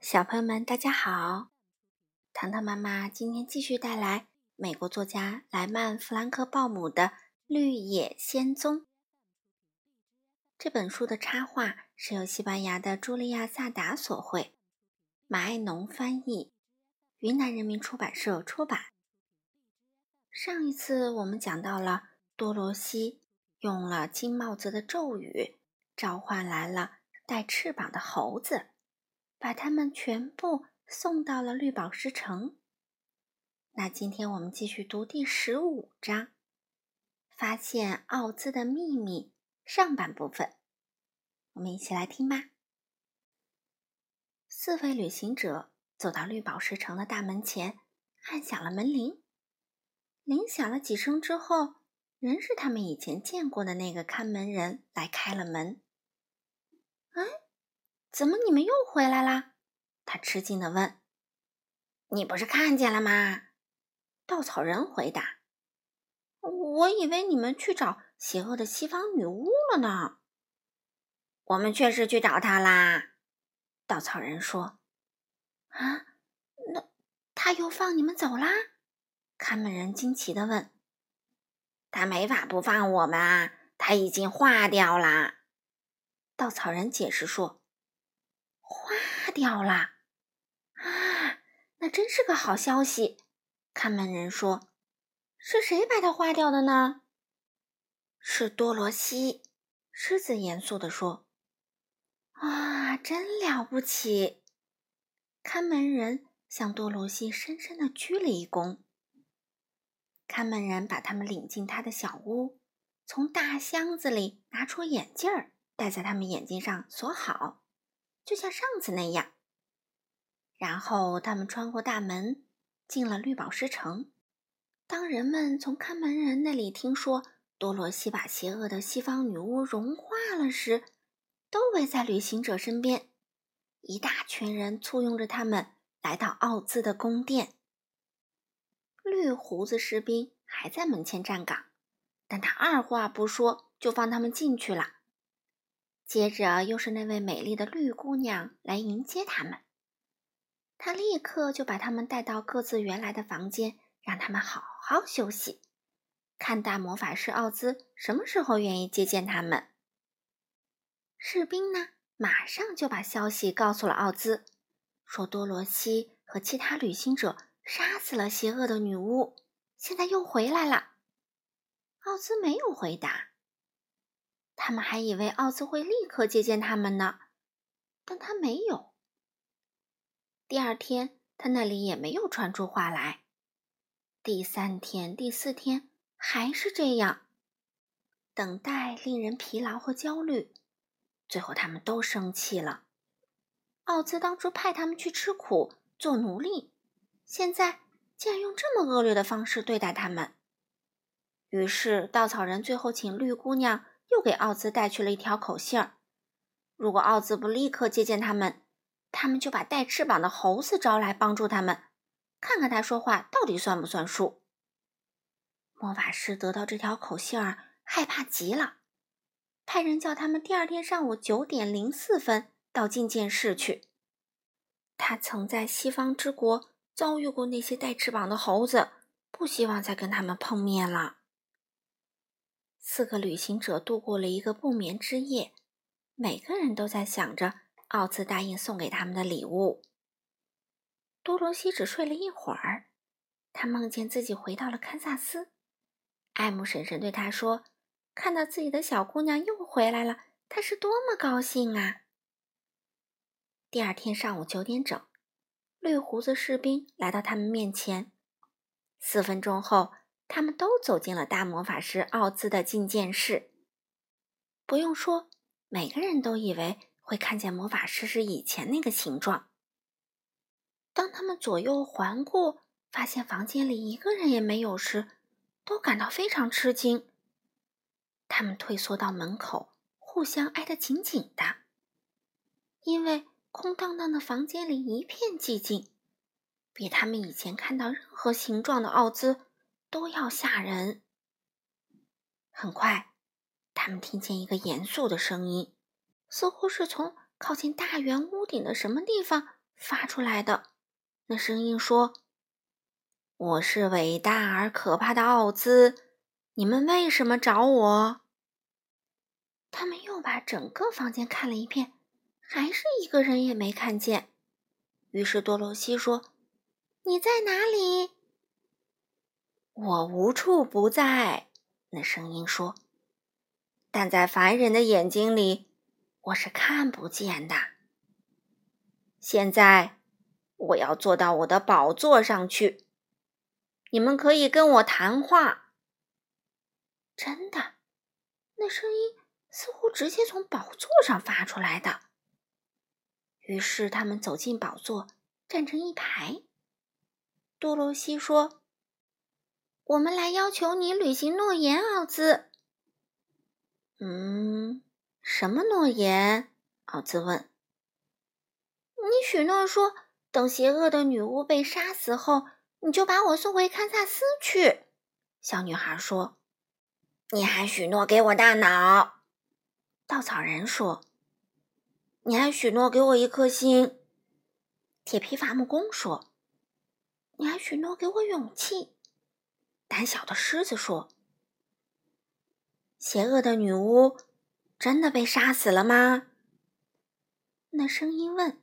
小朋友们，大家好！糖糖妈妈今天继续带来美国作家莱曼·弗兰克鲍姆的《绿野仙踪》这本书的插画是由西班牙的茱莉亚·萨达所绘，马爱农翻译，云南人民出版社出版。上一次我们讲到了多罗西用了金帽子的咒语，召唤来了带翅膀的猴子。把他们全部送到了绿宝石城。那今天我们继续读第十五章，《发现奥兹的秘密》上半部分。我们一起来听吧。四位旅行者走到绿宝石城的大门前，按响了门铃。铃响了几声之后，仍是他们以前见过的那个看门人来开了门。哎。怎么你们又回来啦？他吃惊地问。“你不是看见了吗？”稻草人回答。“我以为你们去找邪恶的西方女巫了呢。”“我们确实去找她啦。”稻草人说。“啊，那他又放你们走啦？”看门人惊奇地问。“他没法不放我们啊，他已经化掉了。”稻草人解释说。掉了啊！那真是个好消息。看门人说：“是谁把它化掉的呢？”是多罗西。狮子严肃地说：“啊，真了不起！”看门人向多罗西深深的鞠了一躬。看门人把他们领进他的小屋，从大箱子里拿出眼镜儿，戴在他们眼睛上，锁好。就像上次那样，然后他们穿过大门，进了绿宝石城。当人们从看门人那里听说多罗西把邪恶的西方女巫融化了时，都围在旅行者身边。一大群人簇拥着他们来到奥兹的宫殿。绿胡子士兵还在门前站岗，但他二话不说就放他们进去了。接着又是那位美丽的绿姑娘来迎接他们，她立刻就把他们带到各自原来的房间，让他们好好休息，看大魔法师奥兹什么时候愿意接见他们。士兵呢，马上就把消息告诉了奥兹，说多罗西和其他旅行者杀死了邪恶的女巫，现在又回来了。奥兹没有回答。他们还以为奥兹会立刻接见他们呢，但他没有。第二天，他那里也没有传出话来。第三天、第四天还是这样，等待令人疲劳和焦虑。最后，他们都生气了。奥兹当初派他们去吃苦、做奴隶，现在竟然用这么恶劣的方式对待他们。于是，稻草人最后请绿姑娘。又给奥兹带去了一条口信儿：如果奥兹不立刻接见他们，他们就把带翅膀的猴子招来帮助他们，看看他说话到底算不算数。魔法师得到这条口信儿，害怕极了，派人叫他们第二天上午九点零四分到觐见室去。他曾在西方之国遭遇过那些带翅膀的猴子，不希望再跟他们碰面了。四个旅行者度过了一个不眠之夜，每个人都在想着奥兹答应送给他们的礼物。多罗西只睡了一会儿，他梦见自己回到了堪萨斯。艾姆婶婶对他说：“看到自己的小姑娘又回来了，他是多么高兴啊！”第二天上午九点整，绿胡子士兵来到他们面前。四分钟后。他们都走进了大魔法师奥兹的觐见室。不用说，每个人都以为会看见魔法师是以前那个形状。当他们左右环顾，发现房间里一个人也没有时，都感到非常吃惊。他们退缩到门口，互相挨得紧紧的，因为空荡荡的房间里一片寂静，比他们以前看到任何形状的奥兹。都要吓人。很快，他们听见一个严肃的声音，似乎是从靠近大圆屋顶的什么地方发出来的。那声音说：“我是伟大而可怕的奥兹，你们为什么找我？”他们又把整个房间看了一遍，还是一个人也没看见。于是多罗西说：“你在哪里？”“我无处不在。”那声音说，“但在凡人的眼睛里，我是看不见的。现在。”我要坐到我的宝座上去，你们可以跟我谈话。真的，那声音似乎直接从宝座上发出来的。于是他们走进宝座，站成一排。多罗西说：“我们来要求你履行诺言，奥兹。”“嗯，什么诺言？”奥兹问。“你许诺说。”等邪恶的女巫被杀死后，你就把我送回堪萨斯去。”小女孩说。“你还许诺给我大脑。”稻草人说。“你还许诺给我一颗心。”铁皮伐木工说。“你还许诺给我勇气。”胆小的狮子说。“邪恶的女巫真的被杀死了吗？”那声音问。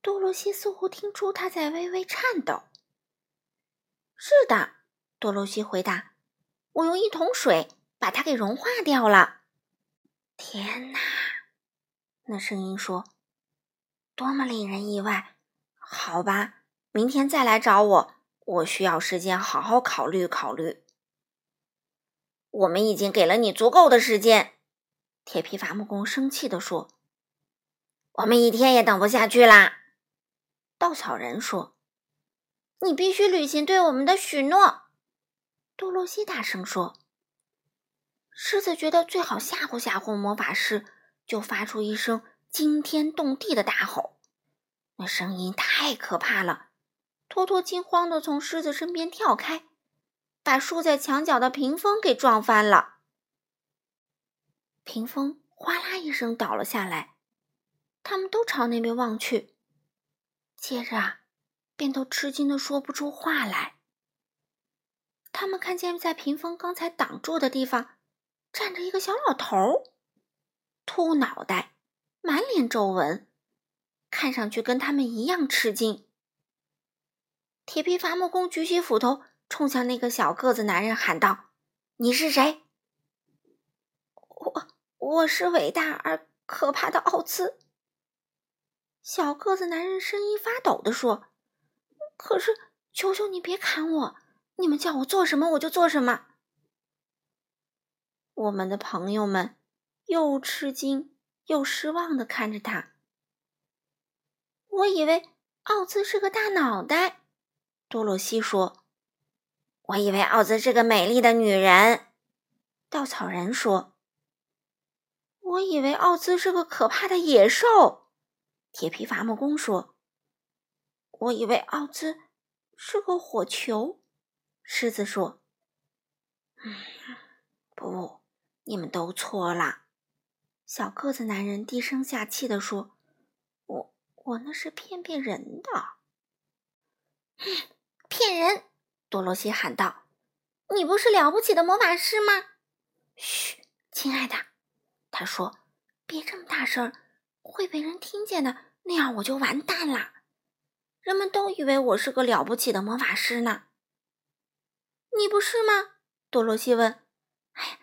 多罗西似乎听出他在微微颤抖。“是的。”多罗西回答，“我用一桶水把它给融化掉了。”天哪！那声音说：“多么令人意外！”好吧，明天再来找我，我需要时间好好考虑考虑。我们已经给了你足够的时间。”铁皮伐木工生气地说，“我们一天也等不下去啦。”稻草人说：“你必须履行对我们的许诺。”多罗西大声说。狮子觉得最好吓唬吓唬魔法师，就发出一声惊天动地的大吼。那声音太可怕了，托托惊慌地从狮子身边跳开，把竖在墙角的屏风给撞翻了。屏风哗啦一声倒了下来，他们都朝那边望去。接着啊，便都吃惊的说不出话来。他们看见在屏风刚才挡住的地方，站着一个小老头，秃脑袋，满脸皱纹，看上去跟他们一样吃惊。铁皮伐木工举起斧头，冲向那个小个子男人喊道：“你是谁？”“我，我是伟大而可怕的奥兹。”小个子男人声音发抖地说：“可是，求求你别砍我！你们叫我做什么，我就做什么。”我们的朋友们又吃惊又失望的看着他。我以为奥兹是个大脑袋，多洛西说：“我以为奥兹是个美丽的女人。”稻草人说：“我以为奥兹是个可怕的野兽。”铁皮伐木工说：“我以为奥兹是个火球。”狮子说：“不，你们都错了。”小个子男人低声下气地说：“我我那是骗骗人的。”“骗人！”多罗西喊道，“你不是了不起的魔法师吗？”“嘘，亲爱的。”他说，“别这么大声。”会被人听见的，那样我就完蛋了。人们都以为我是个了不起的魔法师呢。你不是吗？多罗西问。哎呀，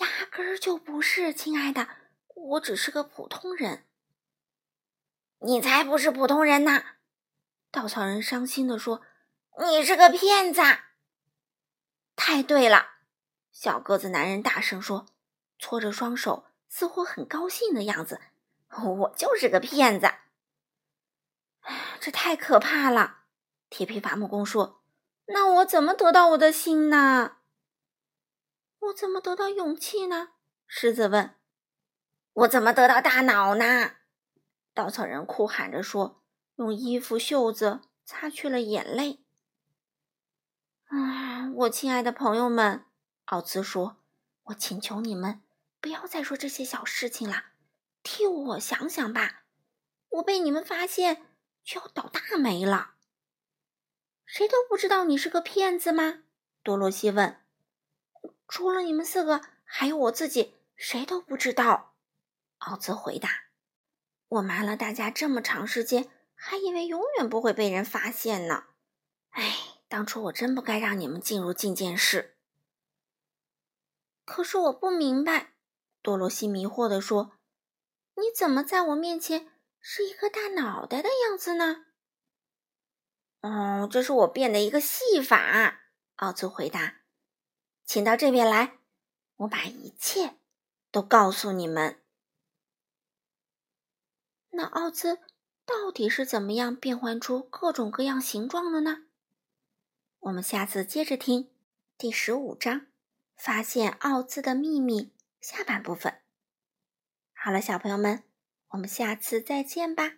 压根儿就不是，亲爱的，我只是个普通人。你才不是普通人呢！稻草人伤心地说：“你是个骗子。”太对了，小个子男人大声说，搓着双手，似乎很高兴的样子。我就是个骗子，这太可怕了！铁皮伐木工说：“那我怎么得到我的心呢？我怎么得到勇气呢？”狮子问。“我怎么得到大脑呢？”稻草人哭喊着说，用衣服袖子擦去了眼泪。“啊，我亲爱的朋友们，”奥兹说，“我请求你们不要再说这些小事情了。”替我想想吧，我被你们发现就要倒大霉了。谁都不知道你是个骗子吗？多罗西问。除了你们四个，还有我自己，谁都不知道。奥兹回答。我瞒了大家这么长时间，还以为永远不会被人发现呢。哎，当初我真不该让你们进入禁监室。可是我不明白，多罗西迷惑地说：“你怎么在我面前是一个大脑袋的样子呢？”哦，这是我变的一个戏法。奥兹回答：“请到这边来，我把一切都告诉你们。”那奥兹到底是怎么样变换出各种各样形状的呢？我们下次接着听第十五章《发现奥兹的秘密》下半部分。好了，小朋友们，我们下次再见吧。